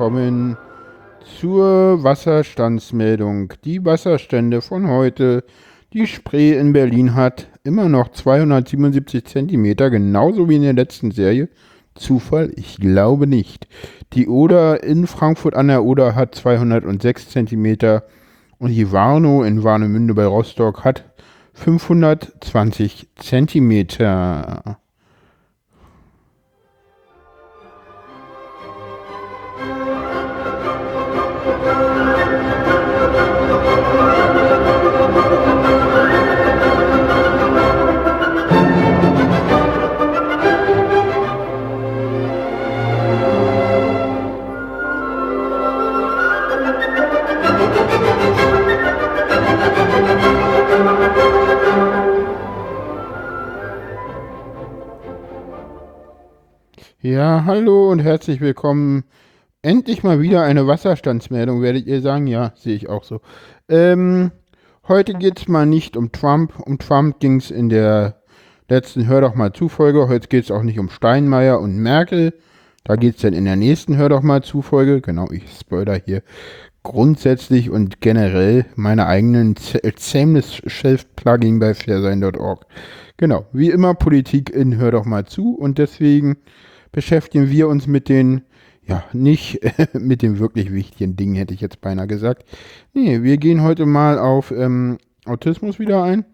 willkommen zur Wasserstandsmeldung. Die Wasserstände von heute. Die Spree in Berlin hat immer noch 277 cm, genauso wie in der letzten Serie. Zufall? Ich glaube nicht. Die Oder in Frankfurt an der Oder hat 206 cm und die Warnow in Warnemünde bei Rostock hat 520 cm. Ja, hallo und herzlich willkommen. Endlich mal wieder eine Wasserstandsmeldung, werdet ihr sagen? Ja, sehe ich auch so. Ähm, heute geht es mal nicht um Trump. Um Trump ging es in der letzten Hör doch mal zu Folge. Heute geht es auch nicht um Steinmeier und Merkel. Da geht es dann in der nächsten Hör doch mal zu Folge. Genau, ich spoiler hier grundsätzlich und generell meine eigenen Seamless Shelf Plugin bei fairsein.org. Genau, wie immer Politik in Hör doch mal zu und deswegen beschäftigen wir uns mit den, ja, nicht mit den wirklich wichtigen Dingen, hätte ich jetzt beinahe gesagt. Nee, wir gehen heute mal auf ähm, Autismus wieder ein.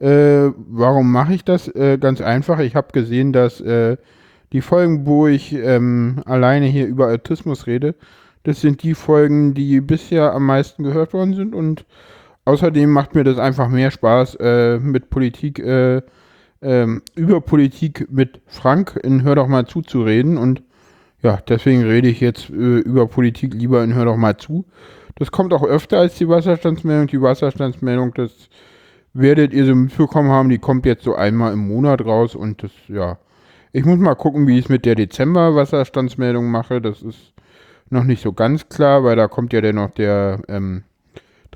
Äh, warum mache ich das? Äh, ganz einfach. Ich habe gesehen, dass äh, die Folgen, wo ich ähm, alleine hier über Autismus rede, das sind die Folgen, die bisher am meisten gehört worden sind und außerdem macht mir das einfach mehr Spaß, äh, mit Politik äh, ähm, über Politik mit Frank in Hör doch mal zu zu reden und ja, deswegen rede ich jetzt äh, über Politik lieber in Hör doch mal zu. Das kommt auch öfter als die Wasserstandsmeldung. Die Wasserstandsmeldung, das werdet ihr so mitbekommen haben, die kommt jetzt so einmal im Monat raus und das, ja. Ich muss mal gucken, wie ich es mit der Dezember-Wasserstandsmeldung mache. Das ist noch nicht so ganz klar, weil da kommt ja dann noch der ähm,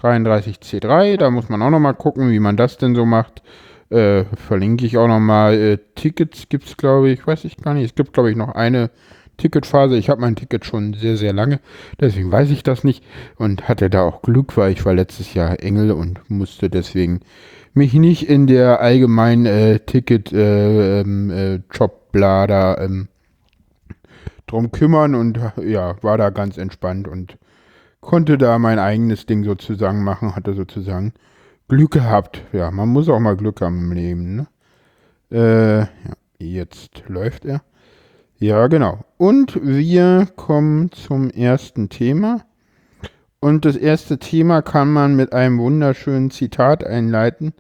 33C3. Da muss man auch noch mal gucken, wie man das denn so macht. Äh, verlinke ich auch nochmal. Äh, Tickets gibt es, glaube ich, weiß ich gar nicht. Es gibt, glaube ich, noch eine Ticketphase. Ich habe mein Ticket schon sehr, sehr lange. Deswegen weiß ich das nicht. Und hatte da auch Glück, weil ich war letztes Jahr Engel und musste deswegen mich nicht in der allgemeinen äh, Ticket äh, ähm, äh, ähm, drum kümmern und ja, war da ganz entspannt und konnte da mein eigenes Ding sozusagen machen, hatte sozusagen Glück gehabt. Ja, man muss auch mal Glück haben im Leben. Ne? Äh, ja, jetzt läuft er. Ja, genau. Und wir kommen zum ersten Thema. Und das erste Thema kann man mit einem wunderschönen Zitat einleiten,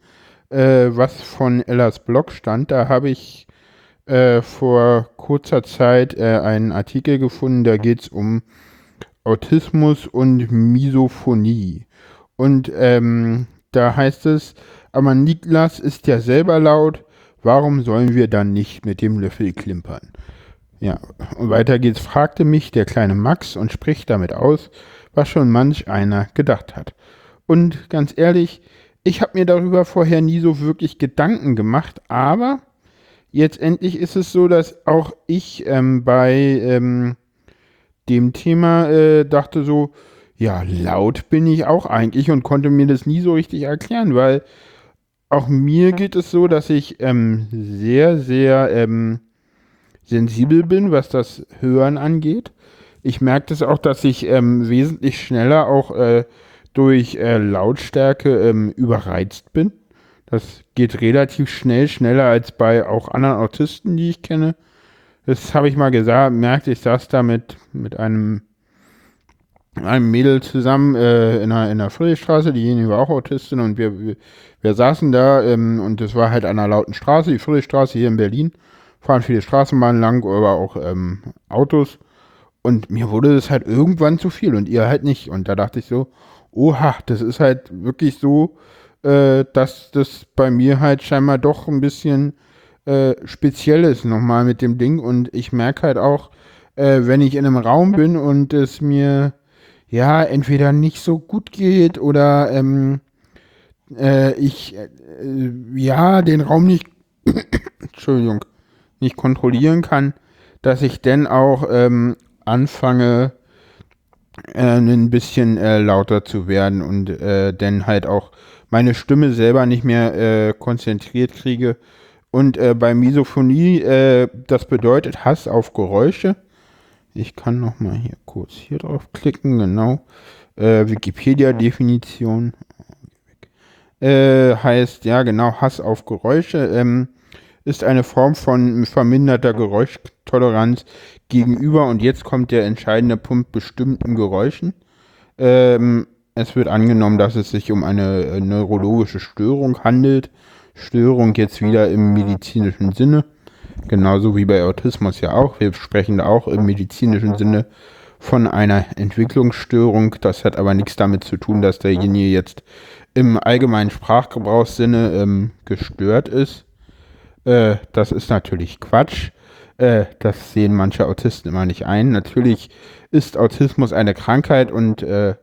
äh, was von Ellas Blog stand. Da habe ich äh, vor kurzer Zeit äh, einen Artikel gefunden, da geht es um Autismus und Misophonie. Und ähm, da heißt es, aber Niklas ist ja selber laut, warum sollen wir dann nicht mit dem Löffel klimpern? Ja, und weiter geht's, fragte mich der kleine Max und spricht damit aus, was schon manch einer gedacht hat. Und ganz ehrlich, ich habe mir darüber vorher nie so wirklich Gedanken gemacht, aber jetzt endlich ist es so, dass auch ich ähm, bei ähm, dem Thema äh, dachte so, ja, laut bin ich auch eigentlich und konnte mir das nie so richtig erklären, weil auch mir geht es so, dass ich ähm, sehr, sehr ähm, sensibel bin, was das Hören angeht. Ich merke das auch, dass ich ähm, wesentlich schneller auch äh, durch äh, Lautstärke ähm, überreizt bin. Das geht relativ schnell, schneller als bei auch anderen Autisten, die ich kenne. Das habe ich mal gesagt, merkte ich saß da mit, mit einem einem Mädel zusammen äh, in, der, in der Friedrichstraße, diejenige war auch Autistin und wir, wir, wir saßen da ähm, und das war halt an einer lauten Straße, die Friedrichstraße hier in Berlin, fahren viele Straßenbahnen lang, aber auch ähm, Autos. Und mir wurde das halt irgendwann zu viel und ihr halt nicht. Und da dachte ich so, oha, das ist halt wirklich so, äh, dass das bei mir halt scheinbar doch ein bisschen äh, speziell ist nochmal mit dem Ding. Und ich merke halt auch, äh, wenn ich in einem Raum bin und es mir ja, entweder nicht so gut geht oder ähm, äh, ich äh, ja den Raum nicht, Entschuldigung, nicht kontrollieren kann, dass ich dann auch ähm, anfange, äh, ein bisschen äh, lauter zu werden und äh, dann halt auch meine Stimme selber nicht mehr äh, konzentriert kriege. Und äh, bei Misophonie, äh, das bedeutet Hass auf Geräusche. Ich kann noch mal hier kurz hier drauf klicken, genau. Wikipedia-Definition heißt, ja genau, Hass auf Geräusche. Ähm, ist eine Form von verminderter Geräuschtoleranz gegenüber, und jetzt kommt der entscheidende Punkt, bestimmten Geräuschen. Ähm, es wird angenommen, dass es sich um eine äh, neurologische Störung handelt. Störung jetzt wieder im medizinischen Sinne. Genauso wie bei Autismus ja auch. Wir sprechen da auch im medizinischen Sinne von einer Entwicklungsstörung. Das hat aber nichts damit zu tun, dass derjenige jetzt im allgemeinen Sprachgebrauchssinne ähm, gestört ist. Äh, das ist natürlich Quatsch. Äh, das sehen manche Autisten immer nicht ein. Natürlich ist Autismus eine Krankheit und äh,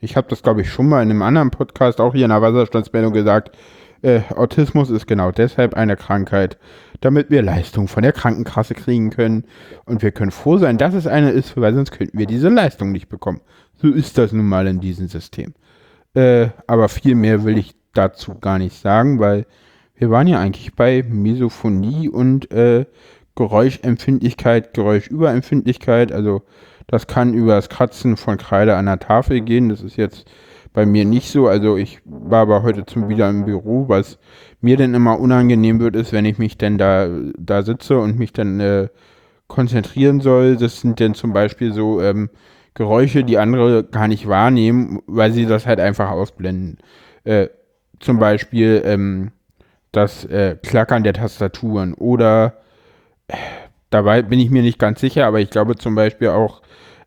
ich habe das, glaube ich, schon mal in einem anderen Podcast, auch hier in der Wasserstandsmeldung gesagt. Äh, Autismus ist genau deshalb eine Krankheit, damit wir Leistung von der Krankenkasse kriegen können. Und wir können froh sein, dass es eine ist, weil sonst könnten wir diese Leistung nicht bekommen. So ist das nun mal in diesem System. Äh, aber viel mehr will ich dazu gar nicht sagen, weil wir waren ja eigentlich bei Misophonie und äh, Geräuschempfindlichkeit, Geräuschüberempfindlichkeit. Also das kann über das Kratzen von Kreide an der Tafel gehen. Das ist jetzt bei mir nicht so. Also ich war aber heute zum wieder im Büro, was mir denn immer unangenehm wird, ist, wenn ich mich denn da, da sitze und mich dann äh, konzentrieren soll. Das sind dann zum Beispiel so ähm, Geräusche, die andere gar nicht wahrnehmen, weil sie das halt einfach ausblenden. Äh, zum Beispiel ähm, das äh, Klackern der Tastaturen oder äh, dabei bin ich mir nicht ganz sicher, aber ich glaube zum Beispiel auch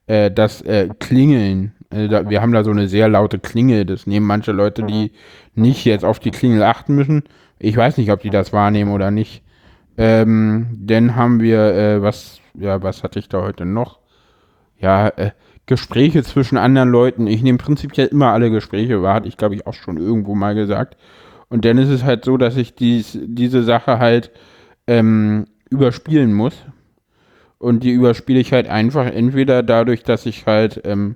äh, das äh, Klingeln. Äh, da, wir haben da so eine sehr laute Klingel. Das nehmen manche Leute, die nicht jetzt auf die Klingel achten müssen. Ich weiß nicht, ob die das wahrnehmen oder nicht. Ähm, dann haben wir, äh, was, ja, was hatte ich da heute noch? Ja, äh, Gespräche zwischen anderen Leuten. Ich nehme prinzipiell immer alle Gespräche wahr, hatte ich glaube ich auch schon irgendwo mal gesagt. Und dann ist es halt so, dass ich dies, diese Sache halt ähm, überspielen muss. Und die überspiele ich halt einfach entweder dadurch, dass ich halt ähm,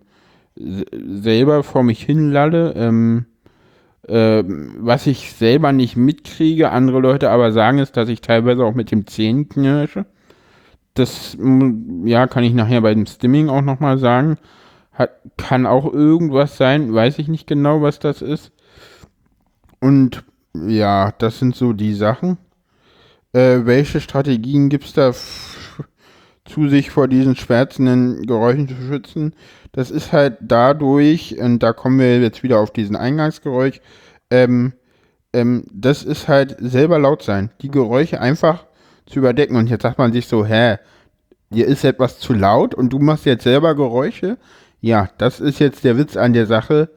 selber vor mich hinlalle, ähm, äh, was ich selber nicht mitkriege, andere Leute aber sagen ist, dass ich teilweise auch mit dem Zehen knirsche. Das, ja, kann ich nachher bei dem Stimming auch nochmal sagen. Hat, kann auch irgendwas sein, weiß ich nicht genau, was das ist. Und ja, das sind so die Sachen. Äh, welche Strategien gibt es da zu sich vor diesen schwärzenden Geräuschen zu schützen? Das ist halt dadurch, und da kommen wir jetzt wieder auf diesen Eingangsgeräusch, ähm, ähm, das ist halt selber laut sein. Die Geräusche einfach zu überdecken. Und jetzt sagt man sich so, hä, dir ist etwas zu laut und du machst jetzt selber Geräusche. Ja, das ist jetzt der Witz an der Sache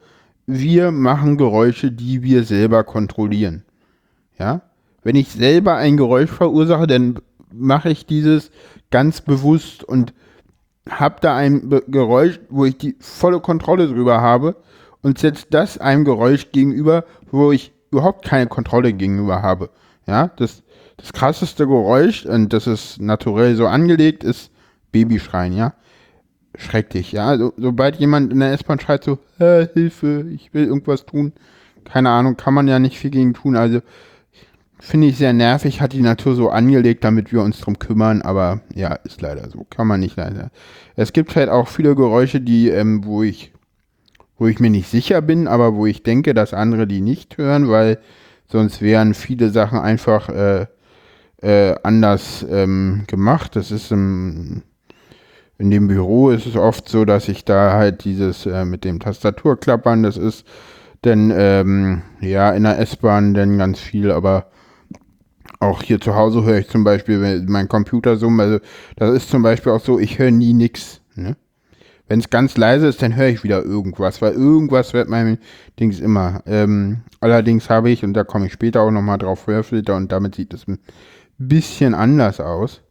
wir machen Geräusche, die wir selber kontrollieren. Ja? Wenn ich selber ein Geräusch verursache, dann mache ich dieses ganz bewusst und habe da ein Geräusch, wo ich die volle Kontrolle drüber habe und setze das einem Geräusch gegenüber, wo ich überhaupt keine Kontrolle gegenüber habe. Ja, das, das krasseste Geräusch, und das ist naturell so angelegt, ist Babyschreien, ja schrecklich, ja. So, sobald jemand in der S-Bahn schreit so, Hilfe, ich will irgendwas tun, keine Ahnung, kann man ja nicht viel gegen tun. Also finde ich sehr nervig, hat die Natur so angelegt, damit wir uns drum kümmern, aber ja, ist leider so, kann man nicht leider. Es gibt halt auch viele Geräusche, die, ähm, wo ich, wo ich mir nicht sicher bin, aber wo ich denke, dass andere die nicht hören, weil sonst wären viele Sachen einfach äh, äh, anders ähm, gemacht. Das ist im in dem Büro ist es oft so, dass ich da halt dieses äh, mit dem Tastaturklappern, das ist denn ähm, ja in der S-Bahn dann ganz viel, aber auch hier zu Hause höre ich zum Beispiel mein Computer summen. Also das ist zum Beispiel auch so, ich höre nie nix. Ne? Wenn es ganz leise ist, dann höre ich wieder irgendwas, weil irgendwas wird mein Dings immer. Ähm, allerdings habe ich, und da komme ich später auch nochmal drauf, Hörfilter und damit sieht es ein bisschen anders aus.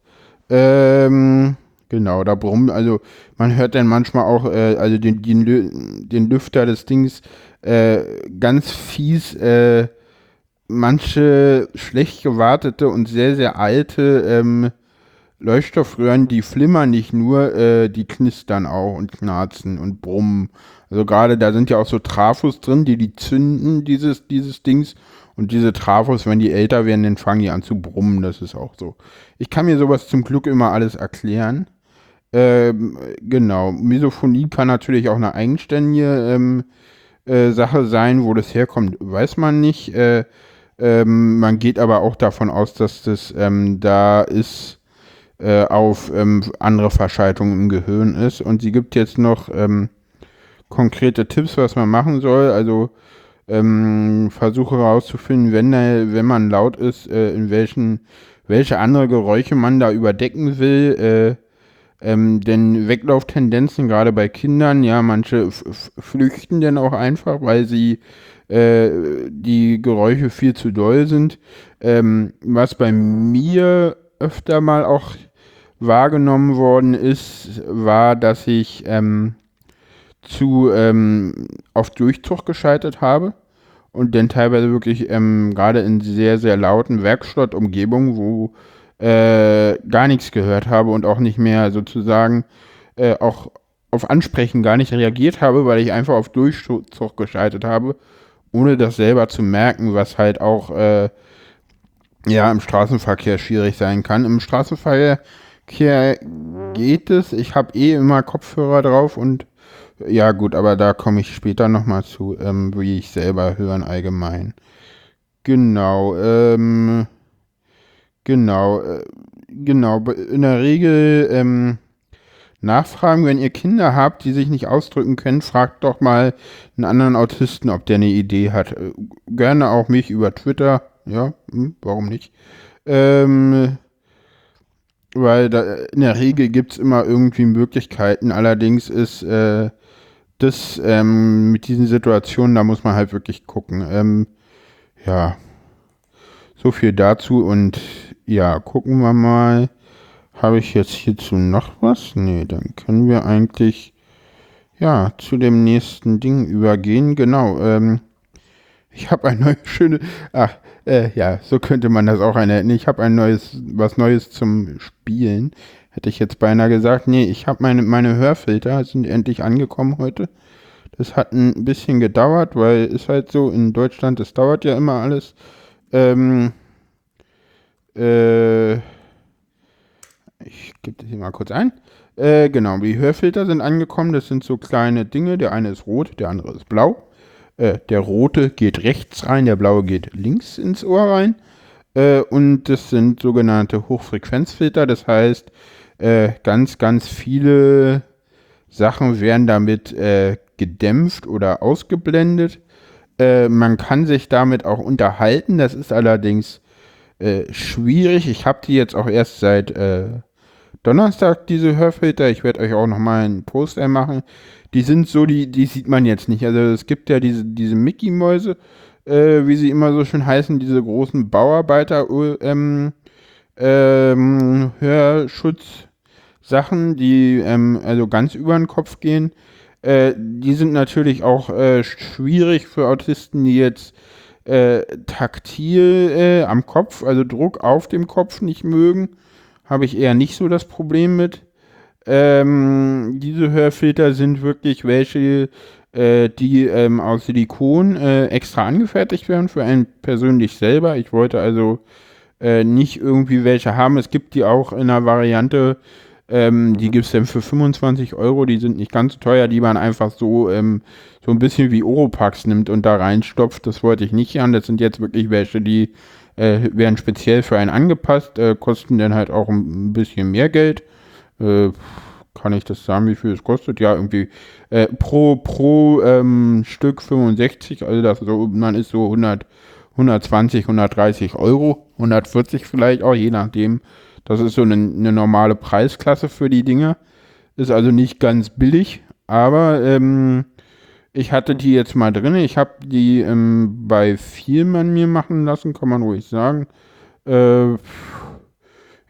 Ähm, Genau, da brummt, also man hört dann manchmal auch, äh, also den, den, den Lüfter des Dings äh, ganz fies, äh, manche schlecht gewartete und sehr, sehr alte ähm, Leuchtstoffröhren, die flimmern nicht nur, äh, die knistern auch und knarzen und brummen. Also gerade da sind ja auch so Trafos drin, die die zünden, dieses, dieses Dings. Und diese Trafos, wenn die älter werden, dann fangen die an zu brummen. Das ist auch so. Ich kann mir sowas zum Glück immer alles erklären. Ähm, genau. Misophonie kann natürlich auch eine eigenständige ähm, äh, Sache sein. Wo das herkommt, weiß man nicht. Äh, ähm, man geht aber auch davon aus, dass das ähm, da ist äh, auf ähm, andere Verschaltungen im Gehirn ist. Und sie gibt jetzt noch ähm, konkrete Tipps, was man machen soll. Also ähm, versuche herauszufinden, wenn, wenn man laut ist, äh, in welchen, welche andere Geräusche man da überdecken will. Äh, ähm, denn Weglauftendenzen, gerade bei Kindern, ja, manche flüchten dann auch einfach, weil sie äh, die Geräusche viel zu doll sind. Ähm, was bei mir öfter mal auch wahrgenommen worden ist, war, dass ich ähm, zu ähm, auf Durchzug gescheitert habe und dann teilweise wirklich ähm, gerade in sehr, sehr lauten Werkstattumgebungen, wo äh, gar nichts gehört habe und auch nicht mehr sozusagen äh, auch auf Ansprechen gar nicht reagiert habe, weil ich einfach auf Durchzug geschaltet habe, ohne das selber zu merken, was halt auch äh, ja im Straßenverkehr schwierig sein kann. Im Straßenverkehr geht es. Ich habe eh immer Kopfhörer drauf und ja gut, aber da komme ich später nochmal zu, ähm, wie ich selber hören allgemein. Genau, ähm, genau, äh, genau. In der Regel ähm, nachfragen, wenn ihr Kinder habt, die sich nicht ausdrücken können, fragt doch mal einen anderen Autisten, ob der eine Idee hat. Äh, gerne auch mich über Twitter, ja, hm, warum nicht? Ähm, weil da, in der Regel gibt es immer irgendwie Möglichkeiten. Allerdings ist äh, das ähm, mit diesen Situationen, da muss man halt wirklich gucken. Ähm, ja, so viel dazu und ja, gucken wir mal. Habe ich jetzt hierzu noch was? Nee, dann können wir eigentlich ja zu dem nächsten Ding übergehen. Genau. Ähm, ich habe ein neues schöne. Ach, äh, ja, so könnte man das auch nennen. Ich habe ein neues, was Neues zum Spielen. Hätte ich jetzt beinahe gesagt. Nee, ich habe meine, meine Hörfilter sind endlich angekommen heute. Das hat ein bisschen gedauert, weil ist halt so, in Deutschland, das dauert ja immer alles. Ähm, äh, ich gebe das hier mal kurz ein. Äh, genau, die Hörfilter sind angekommen. Das sind so kleine Dinge. Der eine ist rot, der andere ist blau. Äh, der rote geht rechts rein, der blaue geht links ins Ohr rein. Äh, und das sind sogenannte Hochfrequenzfilter. Das heißt, äh, ganz, ganz viele Sachen werden damit äh, gedämpft oder ausgeblendet. Äh, man kann sich damit auch unterhalten. Das ist allerdings schwierig. Ich habe die jetzt auch erst seit Donnerstag, diese Hörfilter. Ich werde euch auch nochmal einen Poster machen die sind so, die, die sieht man jetzt nicht. Also es gibt ja diese, diese Mickey-Mäuse, äh, wie sie immer so schön heißen, diese großen Bauarbeiter ähm, ähm, Hörschutzsachen, die ähm, also ganz über den Kopf gehen. Äh, die sind natürlich auch äh, schwierig für Autisten, die jetzt äh, taktil äh, am Kopf, also Druck auf dem Kopf nicht mögen. Habe ich eher nicht so das Problem mit. Ähm, diese Hörfilter sind wirklich welche, äh, die ähm, aus Silikon äh, extra angefertigt werden für einen persönlich selber. Ich wollte also äh, nicht irgendwie welche haben. Es gibt die auch in einer Variante, ähm, die gibt es dann für 25 Euro. Die sind nicht ganz so teuer, die man einfach so, ähm, so ein bisschen wie Oropax nimmt und da reinstopft. Das wollte ich nicht haben. Das sind jetzt wirklich welche, die äh, werden speziell für einen angepasst, äh, kosten dann halt auch ein bisschen mehr Geld. Äh, kann ich das sagen, wie viel es kostet? Ja, irgendwie äh, pro, pro ähm, Stück 65, also das so, man ist so 100, 120, 130 Euro, 140 vielleicht auch, je nachdem. Das ist so eine, eine normale Preisklasse für die Dinger. Ist also nicht ganz billig, aber ähm, ich hatte die jetzt mal drin. Ich habe die ähm, bei Vielmann mir machen lassen, kann man ruhig sagen. Äh,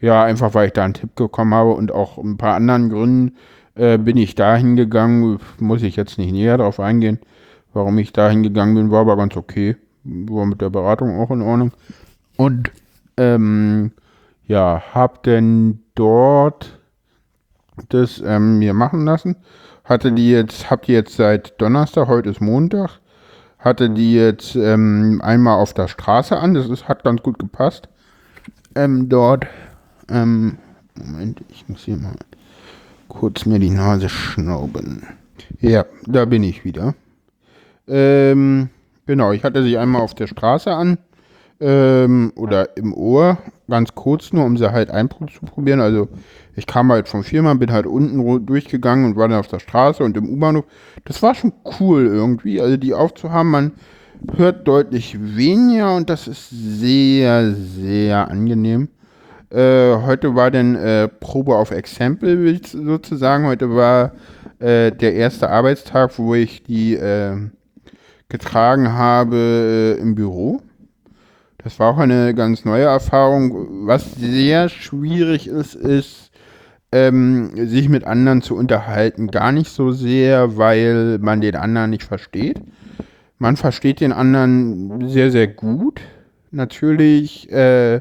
ja, einfach weil ich da einen Tipp bekommen habe und auch ein paar anderen Gründen äh, bin ich da hingegangen. Muss ich jetzt nicht näher darauf eingehen, warum ich da hingegangen bin, war aber ganz okay. War mit der Beratung auch in Ordnung. Und ähm, ja, hab denn dort das ähm, mir machen lassen. Hatte die jetzt, habt ihr jetzt seit Donnerstag, heute ist Montag, hatte die jetzt ähm, einmal auf der Straße an. Das ist, hat ganz gut gepasst. Ähm, dort, ähm, Moment, ich muss hier mal kurz mir die Nase schnauben. Ja, da bin ich wieder. Ähm, genau, ich hatte sie einmal auf der Straße an ähm, oder im Ohr, ganz kurz nur, um sie halt einzuprobieren. Also ich kam halt vom Firma, bin halt unten durchgegangen und war dann auf der Straße und im U-Bahnhof. Das war schon cool irgendwie, also die aufzuhaben. Man hört deutlich weniger und das ist sehr, sehr angenehm. Äh, heute war dann äh, Probe auf Exempel sozusagen. Heute war äh, der erste Arbeitstag, wo ich die äh, getragen habe äh, im Büro. Das war auch eine ganz neue Erfahrung. Was sehr schwierig ist, ist, ähm, sich mit anderen zu unterhalten. Gar nicht so sehr, weil man den anderen nicht versteht. Man versteht den anderen sehr, sehr gut. Natürlich äh,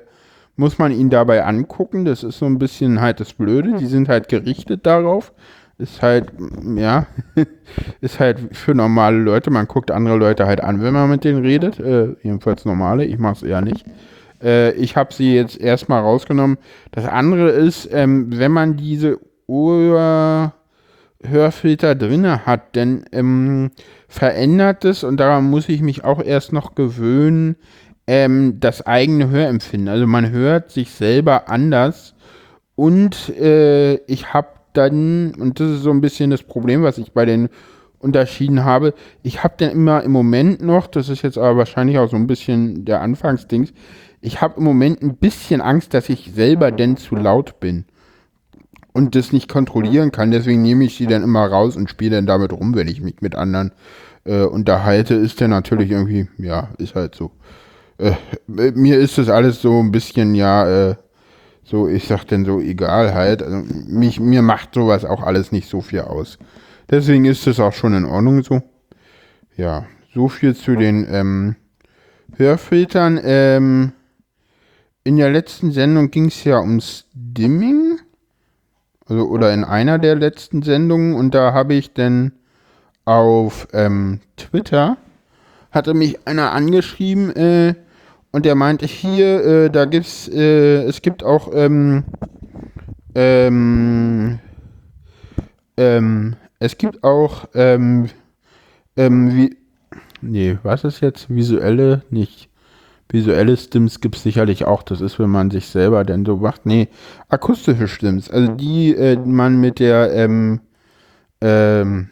muss man ihn dabei angucken. Das ist so ein bisschen halt das Blöde. Die sind halt gerichtet darauf ist halt, ja, ist halt für normale Leute. Man guckt andere Leute halt an, wenn man mit denen redet. Äh, jedenfalls normale, ich mache es eher nicht. Äh, ich habe sie jetzt erstmal rausgenommen. Das andere ist, ähm, wenn man diese Ohrhörfilter drinne hat, dann ähm, verändert es, und daran muss ich mich auch erst noch gewöhnen, ähm, das eigene Hörempfinden. Also man hört sich selber anders. Und äh, ich habe dann, und das ist so ein bisschen das Problem, was ich bei den Unterschieden habe, ich habe dann immer im Moment noch, das ist jetzt aber wahrscheinlich auch so ein bisschen der Anfangsdings, ich habe im Moment ein bisschen Angst, dass ich selber denn zu laut bin und das nicht kontrollieren kann. Deswegen nehme ich sie dann immer raus und spiele dann damit rum, wenn ich mich mit anderen äh, unterhalte. Ist dann natürlich irgendwie, ja, ist halt so. Äh, mir ist das alles so ein bisschen, ja, äh, so, ich sag denn so, egal halt. Also mich, mir macht sowas auch alles nicht so viel aus. Deswegen ist es auch schon in Ordnung so. Ja, so viel zu den ähm, Hörfiltern. Ähm, in der letzten Sendung ging es ja ums Dimming. Also, oder in einer der letzten Sendungen. Und da habe ich dann auf ähm, Twitter, hatte mich einer angeschrieben, äh, und der meinte hier, äh, da gibt's, äh, es gibt auch, ähm, ähm, ähm, es gibt auch, ähm, ähm, wie, nee, was ist jetzt? Visuelle, nicht. Visuelle Stims gibt es sicherlich auch. Das ist, wenn man sich selber denn so macht. Nee, akustische Stims. Also die äh, man mit der, ähm, ähm,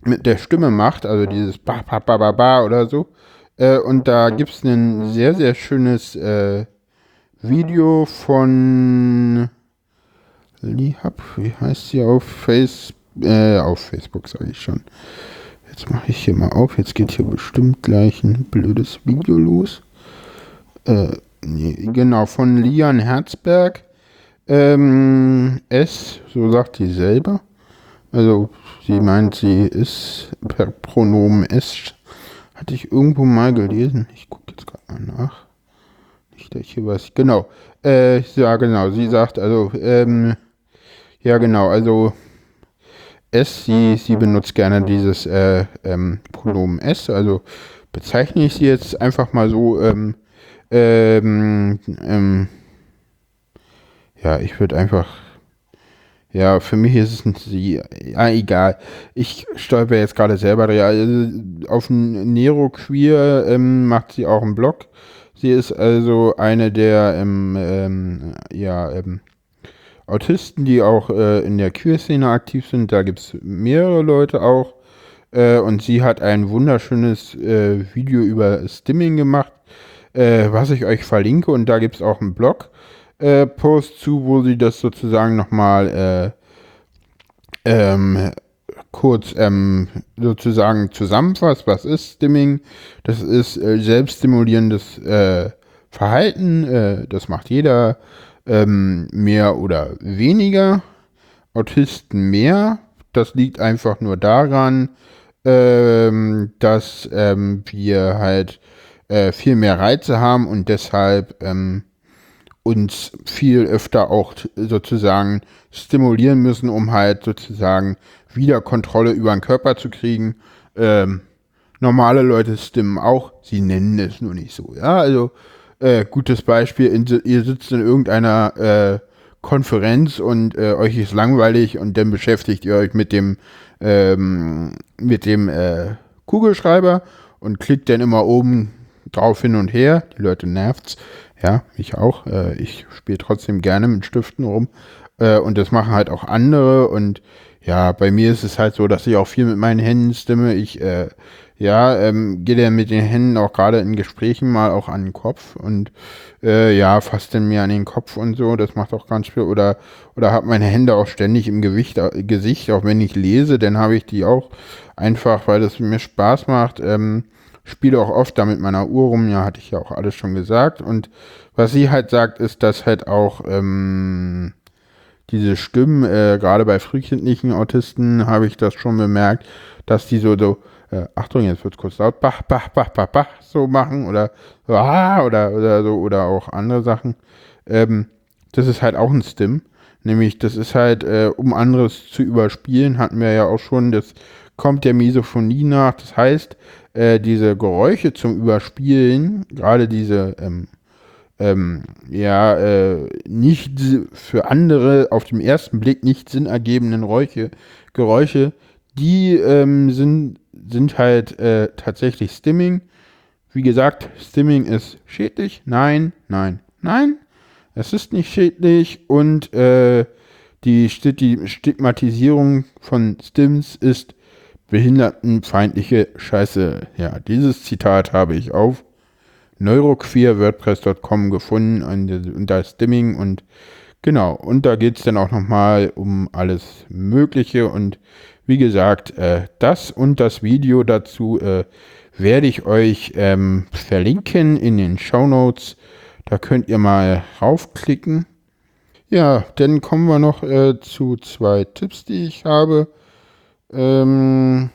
mit der Stimme macht, also dieses ba ba ba ba ba oder so. Äh, und da gibt es ein sehr, sehr schönes äh, Video von Lihab, wie heißt sie auf Face, äh, auf Facebook sage ich schon. Jetzt mache ich hier mal auf, jetzt geht hier bestimmt gleich ein blödes Video los. Äh, nee, genau, von Lian Herzberg. Ähm, S, so sagt sie selber. Also sie meint, sie ist per Pronomen S hatte ich irgendwo mal gelesen. Ich gucke jetzt gerade mal nach. Nicht, dass ich hier was. Genau. Äh, ja, genau. Sie sagt also, ähm, ja, genau. Also, S, sie, sie benutzt gerne dieses äh, ähm, Pronomen S. Also, bezeichne ich sie jetzt einfach mal so. Ähm, ähm, ähm, ja, ich würde einfach ja, für mich ist es sie. Ja, egal. Ich stolper jetzt gerade selber. Ja, also auf Nero Queer ähm, macht sie auch einen Blog. Sie ist also eine der ähm, ähm, ja, ähm, Autisten, die auch äh, in der Queer-Szene aktiv sind. Da gibt es mehrere Leute auch. Äh, und sie hat ein wunderschönes äh, Video über Stimming gemacht, äh, was ich euch verlinke. Und da gibt es auch einen Blog äh, zu, wo sie das sozusagen nochmal äh, ähm, kurz ähm, sozusagen zusammenfasst. Was ist Stimming? Das ist selbststimulierendes Verhalten. Das macht jeder ähm, mehr oder weniger. Autisten mehr. Das liegt einfach nur daran, ähm, dass ähm, wir halt äh, viel mehr Reize haben und deshalb ähm, uns viel öfter auch sozusagen stimulieren müssen, um halt sozusagen wieder Kontrolle über den Körper zu kriegen. Ähm, normale Leute stimmen auch, sie nennen es nur nicht so. Ja, also äh, gutes Beispiel, in, ihr sitzt in irgendeiner äh, Konferenz und äh, euch ist langweilig und dann beschäftigt ihr euch mit dem ähm, mit dem äh, Kugelschreiber und klickt dann immer oben drauf hin und her. Die Leute nervt's. Ja, ich auch. Äh, ich spiele trotzdem gerne mit Stiften rum. Äh, und das machen halt auch andere. Und ja, bei mir ist es halt so, dass ich auch viel mit meinen Händen stimme. Ich ja, ähm, geht er mit den Händen auch gerade in Gesprächen mal auch an den Kopf und äh, ja, fasst dann mir an den Kopf und so, das macht auch ganz viel. Oder, oder habe meine Hände auch ständig im Gewicht, äh, Gesicht, auch wenn ich lese, dann habe ich die auch einfach, weil das mir Spaß macht. Ähm, spiele auch oft da mit meiner Uhr rum, ja, hatte ich ja auch alles schon gesagt. Und was sie halt sagt, ist, dass halt auch ähm, diese Stimmen, äh, gerade bei frühkindlichen Autisten habe ich das schon bemerkt, dass die so, so äh, Achtung, jetzt wird kurz laut, bach, bach, bach, bach, bach, so machen oder ah, oder, oder so, oder auch andere Sachen. Ähm, das ist halt auch ein Stim. Nämlich, das ist halt, äh, um anderes zu überspielen, hatten wir ja auch schon, das kommt der Misophonie nach. Das heißt, äh, diese Geräusche zum Überspielen, gerade diese, ähm, ähm, ja, äh, nicht für andere auf dem ersten Blick nicht sinnergebenden Räuche, Geräusche, die ähm, sind sind halt äh, tatsächlich Stimming. Wie gesagt, Stimming ist schädlich. Nein, nein, nein. Es ist nicht schädlich und äh, die, die Stigmatisierung von Stims ist behindertenfeindliche Scheiße. Ja, dieses Zitat habe ich auf neuroqueerwordpress.com gefunden unter Stimming und genau, und da geht es dann auch nochmal um alles Mögliche und wie gesagt, äh, das und das Video dazu äh, werde ich euch ähm, verlinken in den Show Notes. Da könnt ihr mal raufklicken. Ja, dann kommen wir noch äh, zu zwei Tipps, die ich habe. Ähm,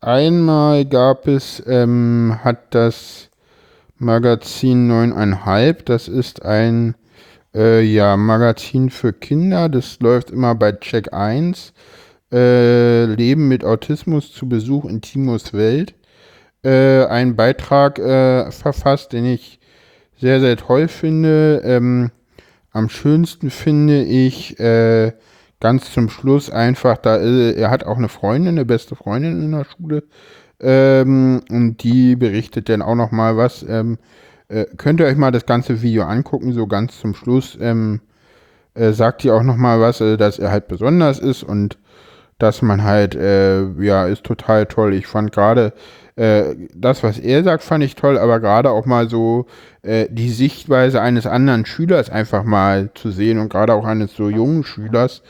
einmal gab es, ähm, hat das Magazin 9,5, das ist ein äh, ja, Magazin für Kinder, das läuft immer bei Check 1 äh, Leben mit Autismus zu Besuch in Timos Welt äh, einen Beitrag äh, verfasst, den ich sehr, sehr toll finde. Ähm, am schönsten finde ich äh, ganz zum Schluss einfach, da äh, er hat auch eine Freundin, eine beste Freundin in der Schule. Ähm, und die berichtet dann auch noch mal was. Ähm, äh, könnt ihr euch mal das ganze Video angucken, so ganz zum Schluss. Ähm, äh, sagt ihr auch noch mal was, dass er halt besonders ist und dass man halt, äh, ja, ist total toll. Ich fand gerade äh, das, was er sagt, fand ich toll, aber gerade auch mal so äh, die Sichtweise eines anderen Schülers einfach mal zu sehen und gerade auch eines so jungen Schülers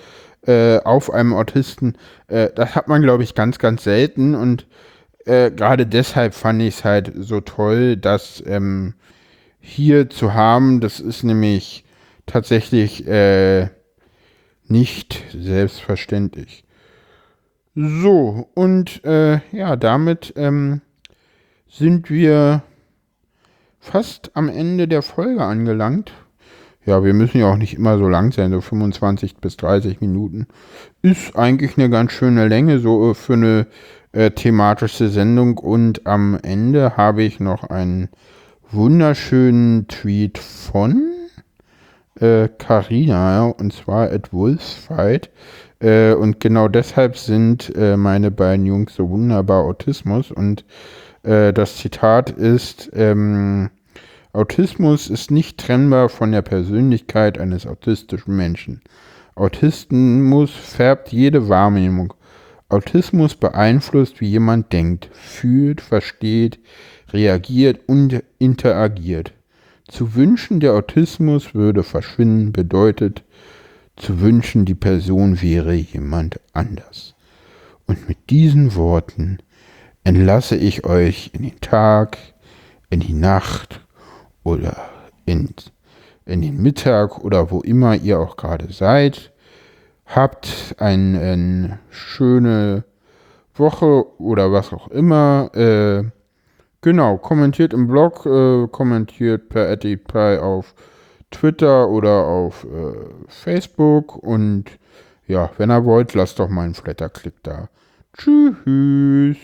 äh, auf einem Autisten, äh, das hat man, glaube ich, ganz, ganz selten und gerade deshalb fand ich es halt so toll, dass ähm, hier zu haben, das ist nämlich tatsächlich äh, nicht selbstverständlich. So, und äh, ja, damit ähm, sind wir fast am Ende der Folge angelangt. Ja, wir müssen ja auch nicht immer so lang sein, so 25 bis 30 Minuten. Ist eigentlich eine ganz schöne Länge, so äh, für eine äh, thematische Sendung. Und am Ende habe ich noch einen wunderschönen Tweet von Carina, äh, und zwar at Wolfsfight. Äh, und genau deshalb sind äh, meine beiden Jungs so wunderbar Autismus. Und äh, das Zitat ist, ähm, Autismus ist nicht trennbar von der Persönlichkeit eines autistischen Menschen. Autismus färbt jede Wahrnehmung. Autismus beeinflusst, wie jemand denkt, fühlt, versteht, reagiert und interagiert. Zu wünschen, der Autismus würde verschwinden, bedeutet, zu wünschen, die Person wäre jemand anders. Und mit diesen Worten entlasse ich euch in den Tag, in die Nacht oder in, in den Mittag oder wo immer ihr auch gerade seid. Habt eine, eine schöne Woche oder was auch immer. Äh, genau, kommentiert im Blog, äh, kommentiert per Etipai auf Twitter oder auf äh, Facebook. Und ja, wenn ihr wollt, lasst doch mal einen Flatterklick da. Tschüss.